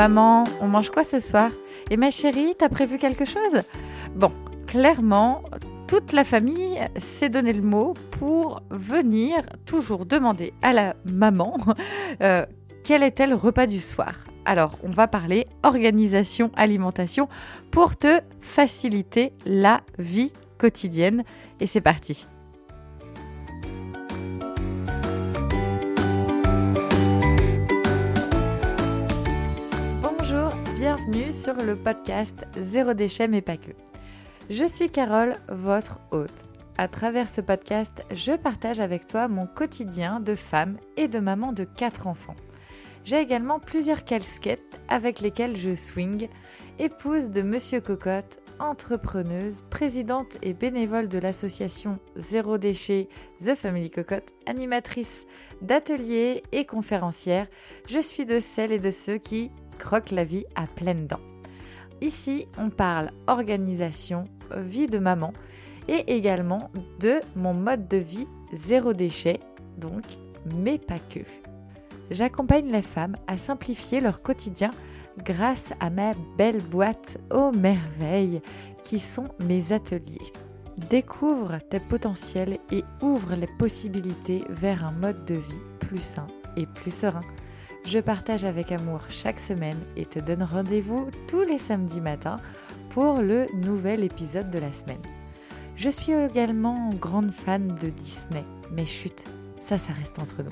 Maman, on mange quoi ce soir? Et ma chérie, t'as prévu quelque chose? Bon, clairement, toute la famille s'est donné le mot pour venir toujours demander à la maman euh, quel était le repas du soir? Alors, on va parler organisation, alimentation pour te faciliter la vie quotidienne. Et c'est parti. Bienvenue sur le podcast Zéro déchet mais pas que. Je suis Carole, votre hôte. À travers ce podcast, je partage avec toi mon quotidien de femme et de maman de quatre enfants. J'ai également plusieurs casquettes avec lesquelles je swing, épouse de Monsieur Cocotte, entrepreneuse, présidente et bénévole de l'association Zéro Déchet The Family Cocotte, animatrice d'ateliers et conférencière, je suis de celles et de ceux qui croquent la vie à pleines dents. Ici, on parle organisation, vie de maman et également de mon mode de vie zéro déchet, donc, mais pas que. J'accompagne les femmes à simplifier leur quotidien grâce à ma belle boîte aux merveilles qui sont mes ateliers. Découvre tes potentiels et ouvre les possibilités vers un mode de vie plus sain et plus serein. Je partage avec amour chaque semaine et te donne rendez-vous tous les samedis matins pour le nouvel épisode de la semaine. Je suis également grande fan de Disney, mais chut, ça, ça reste entre nous.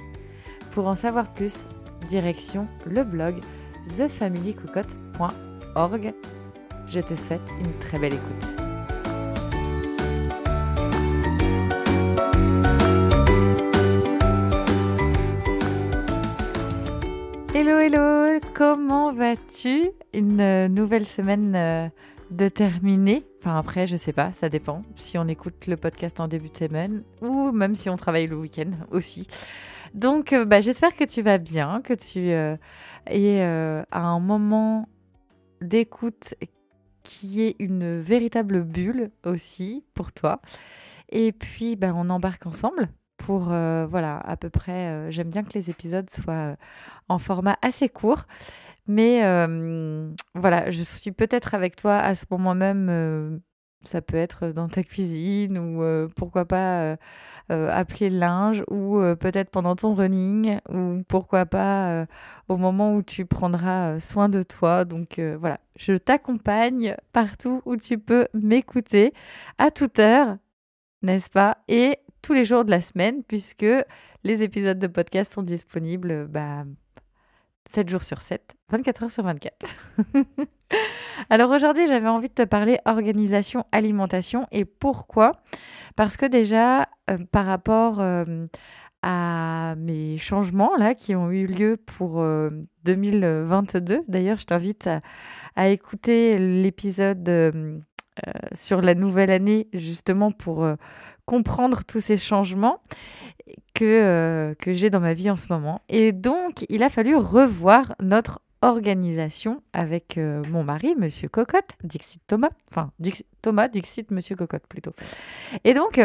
Pour en savoir plus, direction le blog thefamilycocotte.org. Je te souhaite une très belle écoute. Vas-tu Une euh, nouvelle semaine euh, de terminer? Enfin après, je sais pas, ça dépend. Si on écoute le podcast en début de semaine ou même si on travaille le week-end aussi. Donc euh, bah, j'espère que tu vas bien, que tu es à un moment d'écoute qui est une véritable bulle aussi pour toi. Et puis bah, on embarque ensemble pour, voilà, à peu près, j'aime bien que les épisodes soient en format assez court. Mais voilà, je suis peut-être avec toi à ce moment même. ça peut être dans ta cuisine ou pourquoi pas appeler le linge ou peut-être pendant ton running ou pourquoi pas au moment où tu prendras soin de toi. Donc voilà, je t'accompagne partout où tu peux m'écouter à toute heure, n'est-ce pas? Et tous les jours de la semaine puisque les épisodes de podcast sont disponibles bah, 7 jours sur 7, 24 heures sur 24. Alors aujourd'hui, j'avais envie de te parler organisation, alimentation et pourquoi Parce que déjà, euh, par rapport euh, à mes changements là qui ont eu lieu pour 2022, euh, d'ailleurs, je t'invite à, écouter l'épisode sur la nouvelle année justement pour comprendre tous ces changements que, euh, que j'ai dans ma vie en ce moment. Et donc, il a fallu revoir notre organisation avec euh, mon mari, Monsieur Cocotte, Dixit Thomas, enfin Thomas, Dixit Monsieur Cocotte plutôt. Et donc,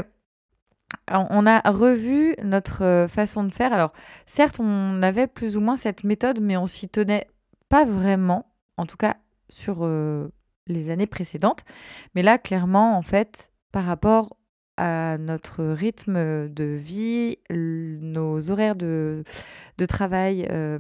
on a revu notre euh, façon de faire. Alors, certes, on avait plus ou moins cette méthode, mais on s'y tenait pas vraiment, en tout cas sur les années précédentes. Mais là, clairement, en fait, par rapport notre rythme de vie, nos horaires de, travail, euh,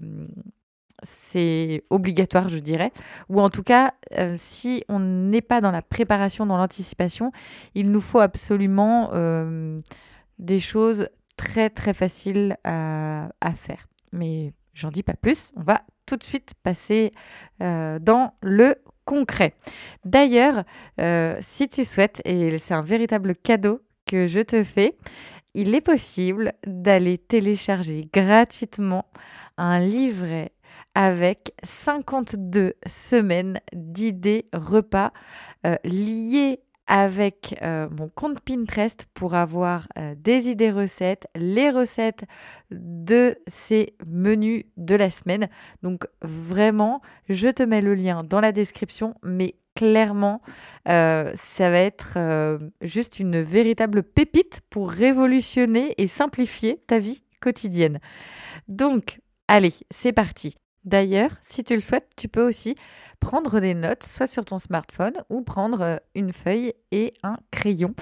c'est obligatoire, je dirais. Ou en tout cas, euh, si on n'est pas dans la préparation, dans l'anticipation, il nous faut absolument euh, des choses très très faciles à faire. Mais j'en dis pas plus, on va tout de suite passer dans le concret. D'ailleurs, euh, si tu souhaites, et c'est un véritable cadeau que je te fais, il est possible d'aller télécharger gratuitement un livret avec 52 semaines d'idées repas euh, liées avec euh, mon compte Pinterest pour avoir euh, des idées recettes, les recettes de ces menus de la semaine. Donc vraiment, je te mets le lien dans la description, mais clairement, euh, ça va être juste une véritable pépite pour révolutionner et simplifier ta vie quotidienne. Donc, allez, c'est parti. D'ailleurs, si tu le souhaites, tu peux aussi prendre des notes, soit sur ton smartphone ou prendre euh, une feuille et un crayon.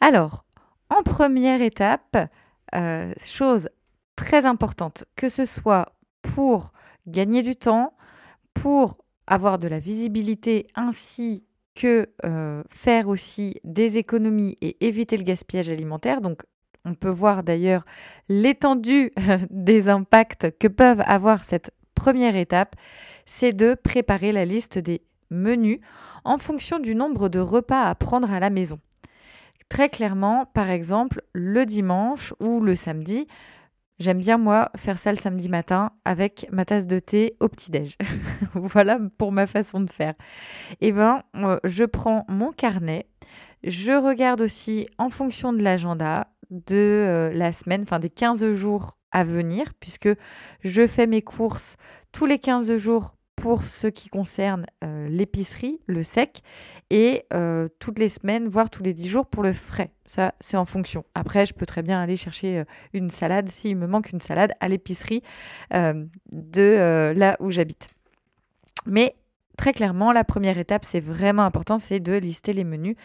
Alors, en première étape, euh, chose très importante, que ce soit pour gagner du temps, pour avoir de la visibilité ainsi que euh, faire aussi des économies et éviter le gaspillage alimentaire. Donc on peut voir d'ailleurs l'étendue des impacts que peuvent avoir cette première étape, c'est de préparer la liste des menus en fonction du nombre de repas à prendre à la maison. Très clairement, par exemple, le dimanche ou le samedi, j'aime bien moi faire ça le samedi matin avec ma tasse de thé au petit-déj. voilà pour ma façon de faire. Eh ben, euh, je prends mon carnet, je regarde aussi en fonction de l'agenda de euh, la semaine, enfin des 15 jours à venir, puisque je fais mes courses tous les 15 jours pour ce qui concerne euh, l'épicerie, le sec, et euh, toutes les semaines, voire tous les 10 jours pour le frais. Ça, c'est en fonction. Après, je peux très bien aller chercher une salade, s'il me manque une salade, à l'épicerie de là où j'habite. Mais très clairement, la première étape, c'est vraiment important, c'est de lister les menus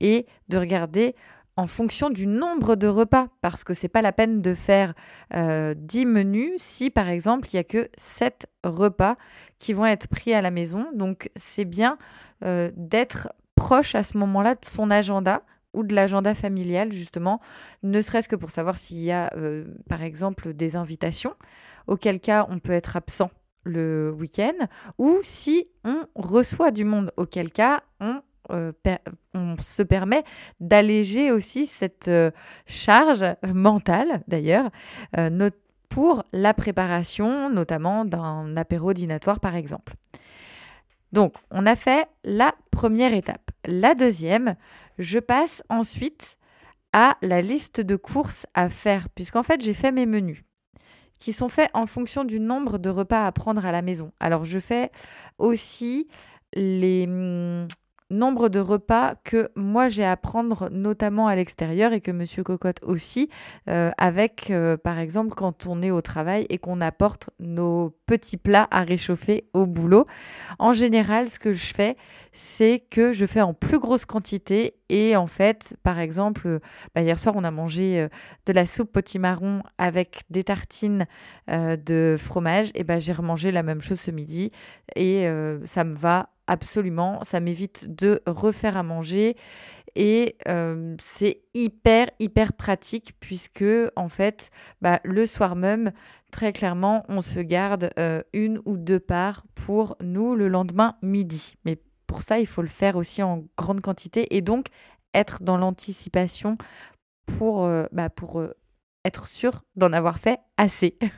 et de regarder en fonction du nombre de repas, parce que c'est pas la peine de faire 10 euh, menus si par exemple il n'y a que 7 repas qui vont être pris à la maison. Donc c'est bien euh, d'être proche à ce moment-là de son agenda ou de l'agenda familial justement, ne serait-ce que pour savoir s'il y a euh, par exemple des invitations, auquel cas on peut être absent le week-end, ou si on reçoit du monde, auquel cas on euh, on se permet d'alléger aussi cette euh, charge mentale, d'ailleurs, euh, pour la préparation, notamment d'un apéro dînatoire, par exemple. Donc, on a fait la première étape. La deuxième, je passe ensuite à la liste de courses à faire, puisqu'en fait, j'ai fait mes menus qui sont faits en fonction du nombre de repas à prendre à la maison. Alors, je fais aussi les hum, nombre de repas que moi j'ai à prendre notamment à l'extérieur et que Monsieur Cocotte aussi, euh, avec euh, par exemple quand on est au travail et qu'on apporte nos petits plats à réchauffer au boulot. En général, ce que je fais, c'est que je fais en plus grosse quantité et en fait, par exemple, bah, hier soir on a mangé euh, de la soupe potimarron avec des tartines de fromage et ben j'ai remangé la même chose ce midi et ça me va absolument. Ça m'évite de refaire à manger et euh, c'est hyper hyper pratique puisque en fait bah, le soir même très clairement on se garde euh, une ou deux parts pour nous le lendemain midi. Mais pour ça il faut le faire aussi en grande quantité et donc être dans l'anticipation pour, euh, bah, pour être sûr d'en avoir fait assez.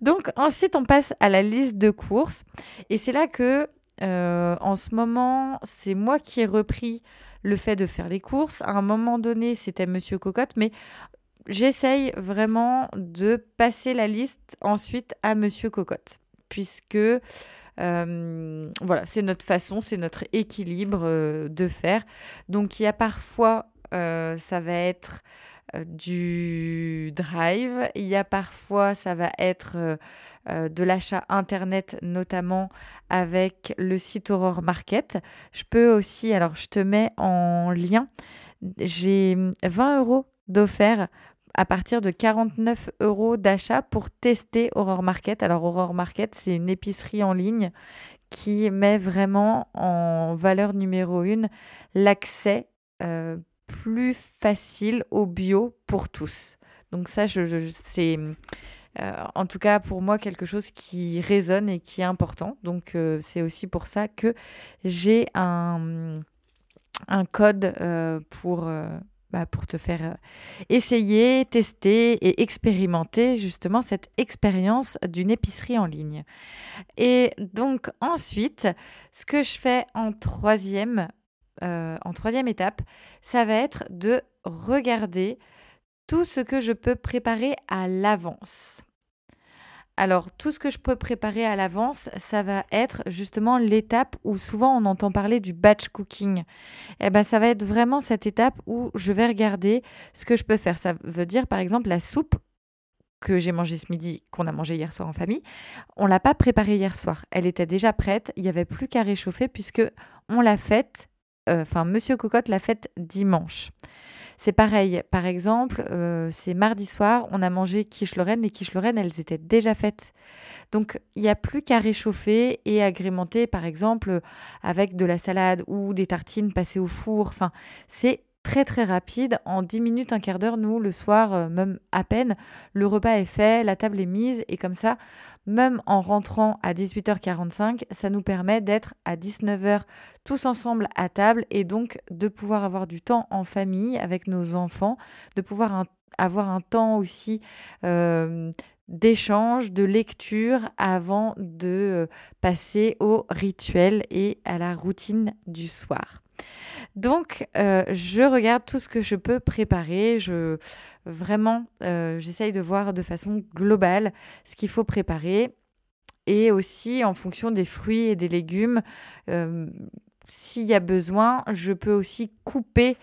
Donc ensuite, on passe à la liste de courses. Et c'est là que euh, en ce moment, c'est moi qui ai repris le fait de faire les courses. À un moment donné, c'était Monsieur Cocotte, mais j'essaye vraiment de passer la liste ensuite à Monsieur Cocotte, puisque euh, voilà, c'est notre façon, c'est notre équilibre euh, de faire. Donc il y a parfois, ça va être du drive, il y a parfois, ça va être euh, de l'achat internet, notamment avec le site Aurore Market. Je peux aussi, alors je te mets en lien, j'ai 20 euros d'offert à partir de 49 euros d'achat pour tester Aurore Market. Alors Aurore Market, c'est une épicerie en ligne qui met vraiment en valeur numéro une l'accès euh, plus facile au bio pour tous. Donc ça, je c'est euh, en tout cas pour moi quelque chose qui résonne et qui est important. Donc euh, c'est aussi pour ça que j'ai un, un code euh, pour, bah, pour te faire essayer, tester et expérimenter justement cette expérience d'une épicerie en ligne. Et donc ensuite, ce que je fais en troisième, en troisième étape, ça va être de regarder tout ce que je peux préparer à l'avance. Alors, tout ce que je peux préparer à l'avance, ça va être justement l'étape où souvent on entend parler du batch cooking. Eh ben, ça va être vraiment cette étape où je vais regarder ce que je peux faire. Ça veut dire, par exemple, la soupe que j'ai mangé ce midi, qu'on a mangé hier soir en famille, on l'a pas préparée hier soir. Elle était déjà prête. Il n'y avait plus qu'à réchauffer puisque on l'a faite. Euh, enfin, Monsieur Cocotte l'a faite dimanche. C'est pareil. Par exemple, euh, c'est mardi soir, on a mangé quiche Lorraine. Les quiches Lorraine, elles étaient déjà faites. Donc, il n'y a plus qu'à réchauffer et agrémenter, par exemple, avec de la salade ou des tartines passées au four. Enfin, c'est très très rapide. En 10 minutes, un quart d'heure, nous, le soir, euh, même à peine, le repas est fait, la table est mise et comme ça, même en rentrant à 18h45, ça nous permet d'être à 19h tous ensemble à table et donc de pouvoir avoir du temps en famille avec nos enfants, de pouvoir avoir un temps aussi euh, d'échange, de lecture avant de euh, passer au rituel et à la routine du soir. Donc, euh, je regarde tout ce que je peux préparer. Je vraiment, euh, j'essaye de voir de façon globale ce qu'il faut préparer et aussi en fonction des fruits et des légumes. S'il y a besoin, je peux aussi couper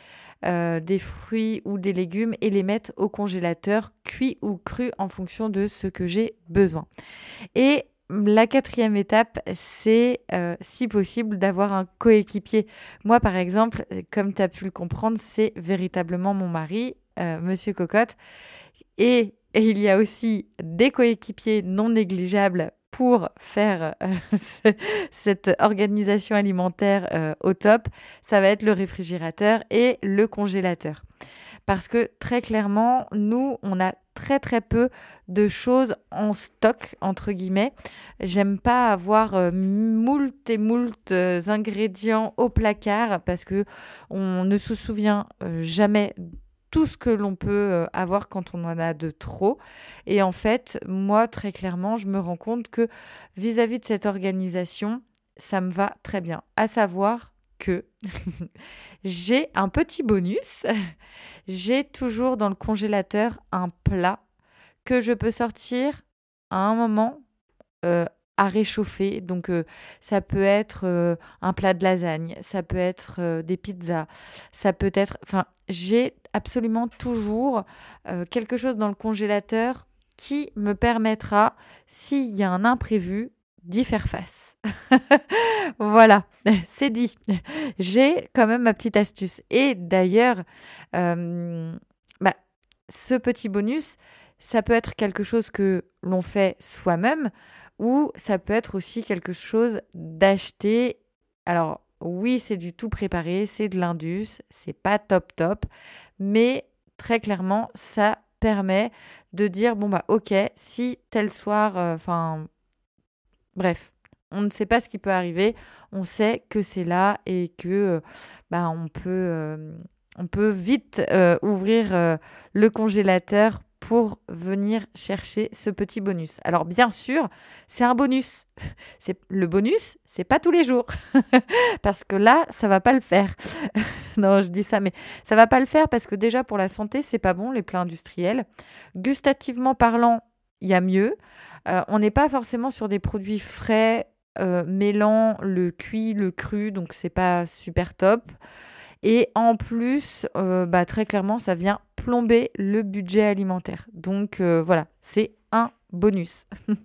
euh, des fruits ou des légumes et les mettre au congélateur cuit ou cru en fonction de ce que j'ai besoin. Et la quatrième étape, c'est euh, si possible d'avoir un coéquipier. Moi, par exemple, comme tu as pu le comprendre, c'est véritablement mon mari, euh, Monsieur Cocotte. Et il y a aussi des coéquipiers non négligeables pour faire euh, cette organisation alimentaire euh, au top, ça va être le réfrigérateur et le congélateur. Parce que très clairement, nous, on a très très peu de choses en stock, entre guillemets. J'aime pas avoir euh, moult et moult ingrédients au placard parce que on ne se souvient jamais tout ce que l'on peut euh, avoir quand on en a de trop. Et en fait, moi, très clairement, je me rends compte que vis-à-vis de cette organisation, ça me va très bien. À savoir que j'ai un petit bonus. j'ai toujours dans le congélateur un plat que je peux sortir à un moment euh, à réchauffer. Donc euh, ça peut être un plat de lasagne, ça peut être des pizzas, ça peut être... Enfin, j'ai absolument toujours euh, quelque chose dans le congélateur qui me permettra, s'il y a un imprévu, d'y faire face. voilà, c'est dit. J'ai quand même ma petite astuce. Et d'ailleurs, euh, bah, ce petit bonus, ça peut être quelque chose que l'on fait soi-même ou ça peut être aussi quelque chose d'acheter. Alors, oui, c'est du tout préparé, c'est de l'indus, c'est pas top top, mais très clairement, ça permet de dire bon bah ok, si tel soir, euh, enfin bref, on ne sait pas ce qui peut arriver, on sait que c'est là et que euh, bah on peut euh, on peut vite ouvrir le congélateur pour venir chercher ce petit bonus. Alors bien sûr, c'est un bonus. C'est le bonus, c'est pas tous les jours parce que là, ça va pas le faire. non, je dis ça mais ça va pas le faire parce que déjà pour la santé, c'est pas bon les plats industriels. Gustativement parlant, il y a mieux. Euh, on n'est pas forcément sur des produits frais euh, mêlant le cuit, le cru, donc c'est pas super top. Et en plus, euh, bah, très clairement, ça vient plomber le budget alimentaire. Donc voilà, c'est un bonus.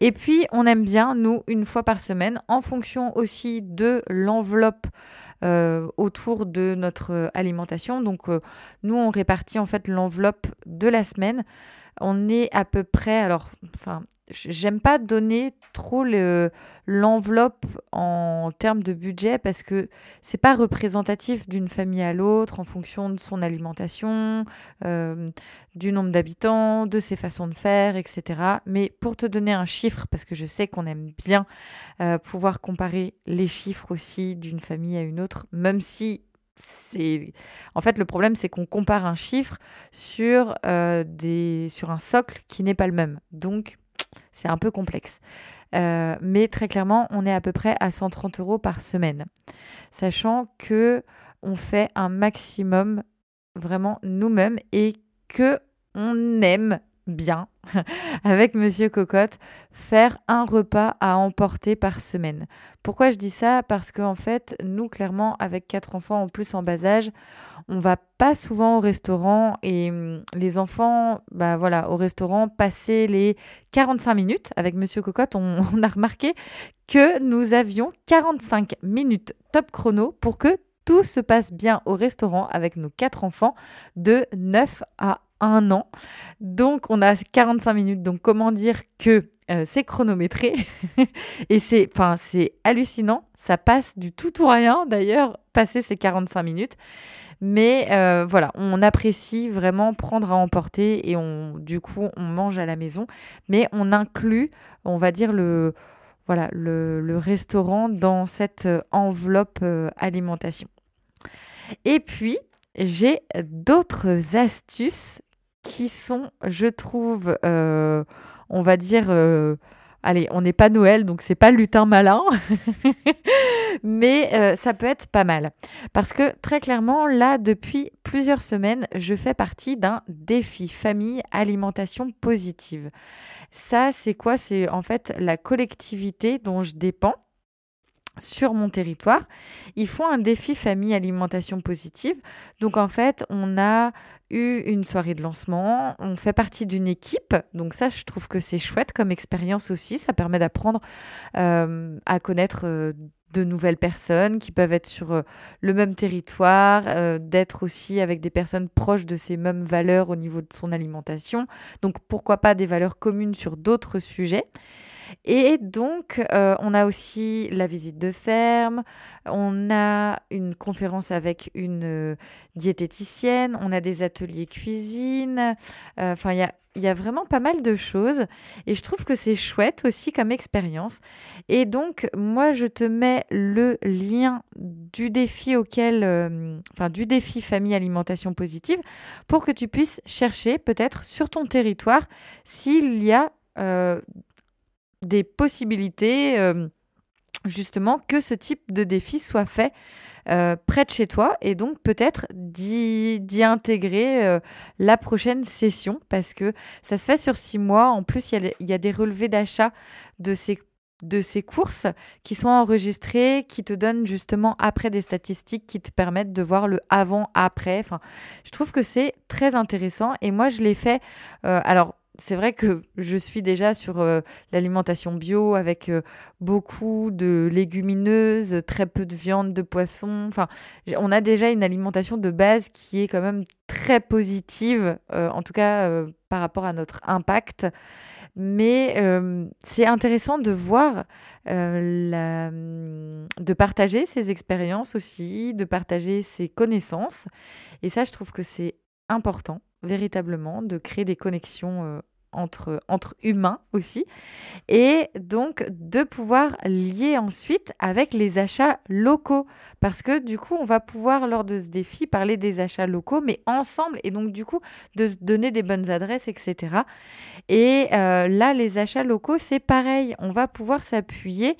Et puis, on aime bien, nous, une fois par semaine, en fonction aussi de l'enveloppe autour de notre alimentation. Donc, nous, on répartit en fait l'enveloppe de la semaine. On est à peu près, alors, enfin, j'aime pas donner trop l'enveloppe en termes de budget parce que c'est pas représentatif d'une famille à l'autre en fonction de son alimentation, euh, du nombre d'habitants, de ses façons de faire, etc. Mais pour te donner un chiffre, parce que je sais qu'on aime bien euh, pouvoir comparer les chiffres aussi d'une famille à une autre, même si c'est en fait le problème c'est qu'on compare un chiffre sur euh, des sur un socle qui n'est pas le même donc c'est un peu complexe. Euh, mais très clairement, on est à peu près à 130 euros par semaine. Sachant que on fait un maximum vraiment nous-mêmes et que on aime bien avec Monsieur Cocotte faire un repas à emporter par semaine. Pourquoi je dis ça? Parce qu'en fait, nous, clairement, avec quatre enfants en plus en bas âge, on va pas souvent au restaurant et hum, les enfants, bah voilà, au restaurant, passer les 45 minutes avec Monsieur Cocotte, on, on a remarqué que nous avions 45 minutes top chrono pour que tout se passe bien au restaurant avec nos quatre enfants de 9 à un an. Donc, on a 45 minutes. Donc, comment dire que euh, c'est chronométré et c'est, enfin, hallucinant. Ça passe du tout ou rien, d'ailleurs, passer ces 45 minutes. Mais euh, voilà, on apprécie vraiment prendre à emporter et on, du coup, on mange à la maison. Mais on inclut, on va dire, le, voilà, le, restaurant dans cette euh, enveloppe alimentation. Et puis, j'ai d'autres astuces qui sont, je trouve, euh, on va dire, euh, allez, on n'est pas Noël, donc c'est pas lutin malin, mais euh, ça peut être pas mal. Parce que très clairement, là, depuis plusieurs semaines, je fais partie d'un défi famille alimentation positive. Ça, c'est quoi? C'est en fait la collectivité dont je dépends sur mon territoire. Ils font un défi famille alimentation positive. Donc en fait, on a eu une soirée de lancement, on fait partie d'une équipe. Donc ça, je trouve que c'est chouette comme expérience aussi. Ça permet d'apprendre euh, à connaître euh, de nouvelles personnes qui peuvent être sur euh, le même territoire, d'être aussi avec des personnes proches de ces mêmes valeurs au niveau de son alimentation. Donc pourquoi pas des valeurs communes sur d'autres sujets. Et donc, euh, on a aussi la visite de ferme, on a une conférence avec une euh, diététicienne, on a des ateliers cuisine. Euh, enfin, il y a, vraiment pas mal de choses et je trouve que c'est chouette aussi comme expérience. Et donc, moi, je te mets le lien du défi auquel, du défi famille alimentation positive pour que tu puisses chercher peut-être sur ton territoire s'il y a des possibilités euh, justement que ce type de défi soit fait euh, près de chez toi et donc peut-être d'y intégrer euh, la prochaine session parce que ça se fait sur six mois. En plus, il y, a des relevés d'achat de ces de ces courses qui sont enregistrées, qui te donnent justement après des statistiques qui te permettent de voir le avant-après. Je trouve que c'est très intéressant et moi je l'ai fait. alors c'est vrai que je suis déjà sur euh, l'alimentation bio avec euh, beaucoup de légumineuses, très peu de viande, de poisson. Enfin, on a déjà une alimentation de base qui est quand même très positive, euh, en tout cas par rapport à notre impact. Mais c'est intéressant de voir, de partager ses expériences aussi, de partager ses connaissances. Et ça, je trouve que c'est important véritablement de créer des connexions entre, entre humains aussi, et donc de pouvoir lier ensuite avec les achats locaux, parce que du coup, on va pouvoir, lors de ce défi, parler des achats locaux, mais ensemble, et donc du coup, de se donner des bonnes adresses, etc. Et euh, là, les achats locaux, c'est pareil, on va pouvoir s'appuyer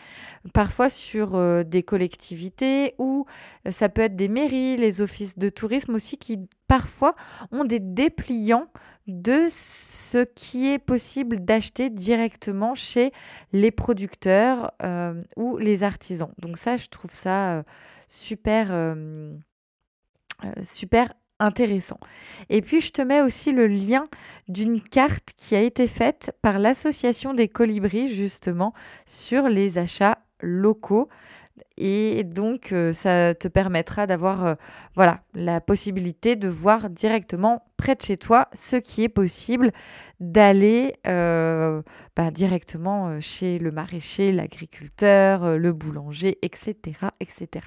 parfois sur euh, des collectivités ou euh, ça peut être des mairies, les offices de tourisme aussi qui parfois ont des dépliants de ce qui est possible d'acheter directement chez les producteurs ou les artisans. Donc ça, je trouve ça super, super intéressant. Et puis, je te mets aussi le lien d'une carte qui a été faite par l'association des colibris, justement, sur les achats locaux. Et donc, euh, ça te permettra d'avoir euh, voilà, la possibilité de voir directement près de chez toi ce qui est possible d'aller euh, bah, directement chez le maraîcher, l'agriculteur, le boulanger, etc., etc.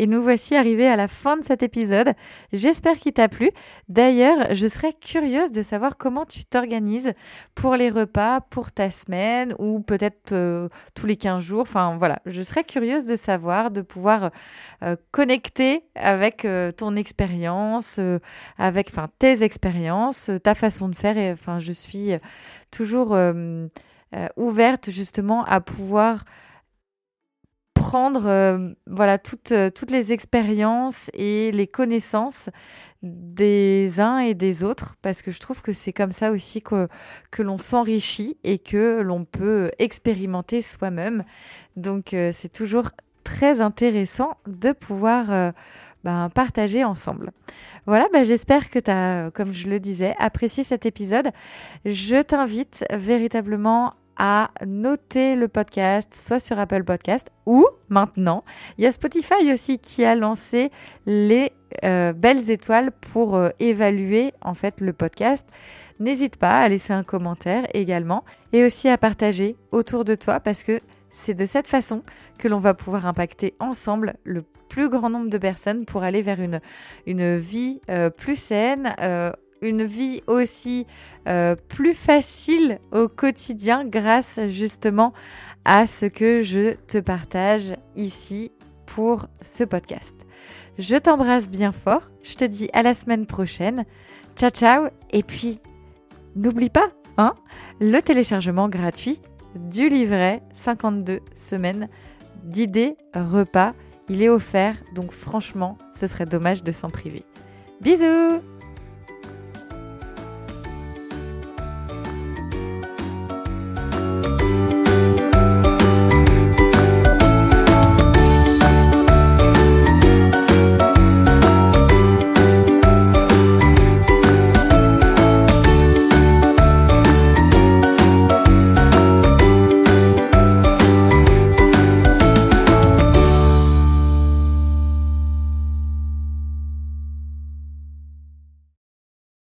Et nous voici arrivés à la fin de cet épisode. J'espère qu'il t'a plu. D'ailleurs, je serais curieuse de savoir comment tu t'organises pour les repas, pour ta semaine ou peut-être euh, tous les 15 jours. Enfin voilà, je serais curieuse de savoir, de pouvoir euh, connecter avec euh, ton expérience, avec tes expériences, ta façon de faire. Et enfin, je suis toujours ouverte justement à pouvoir euh, voilà toutes, euh, toutes les expériences et les connaissances des uns et des autres parce que je trouve que c'est comme ça aussi que, que l'on s'enrichit et que l'on peut expérimenter soi-même. Donc euh, c'est toujours très intéressant de pouvoir ben, partager ensemble. Voilà, ben, j'espère que tu as, comme je le disais, apprécié cet épisode. Je t'invite véritablement noter le podcast, soit sur Apple Podcast ou maintenant, il y a Spotify aussi qui a lancé les euh, belles étoiles pour euh, évaluer en fait le podcast. N'hésite pas à laisser un commentaire également et aussi à partager autour de toi parce que c'est de cette façon que l'on va pouvoir impacter ensemble le plus grand nombre de personnes pour aller vers une, vie euh, plus saine, une vie aussi euh, plus facile au quotidien grâce justement à ce que je te partage ici pour ce podcast. Je t'embrasse bien fort, je te dis à la semaine prochaine. Ciao ciao et puis n'oublie pas hein, le téléchargement gratuit du livret 52 semaines d'idées repas. Il est offert, donc franchement, ce serait dommage de s'en priver. Bisous